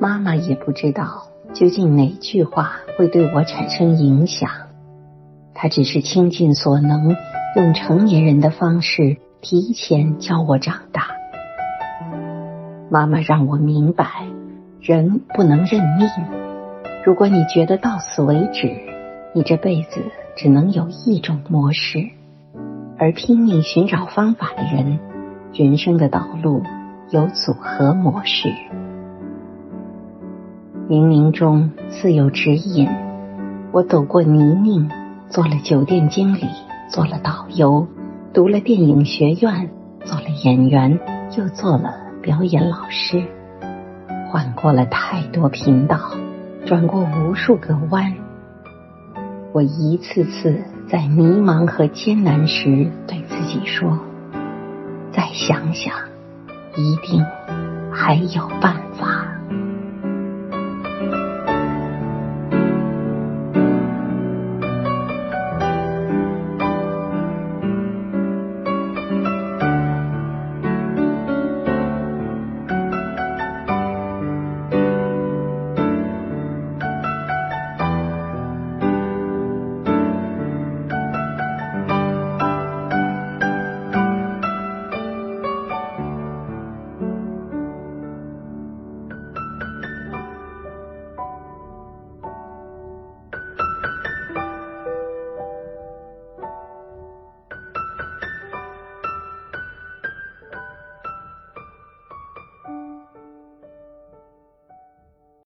妈妈也不知道究竟哪句话会对我产生影响。她只是倾尽所能，用成年人的方式提前教我长大。妈妈让我明白，人不能认命。如果你觉得到此为止，你这辈子只能有一种模式。而拼命寻找方法的人，人生的道路有组合模式。冥冥中自有指引，我走过泥泞，做了酒店经理，做了导游，读了电影学院，做了演员，又做了表演老师，换过了太多频道，转过无数个弯。我一次次在迷茫和艰难时，对自己说：“再想想，一定还有办法。”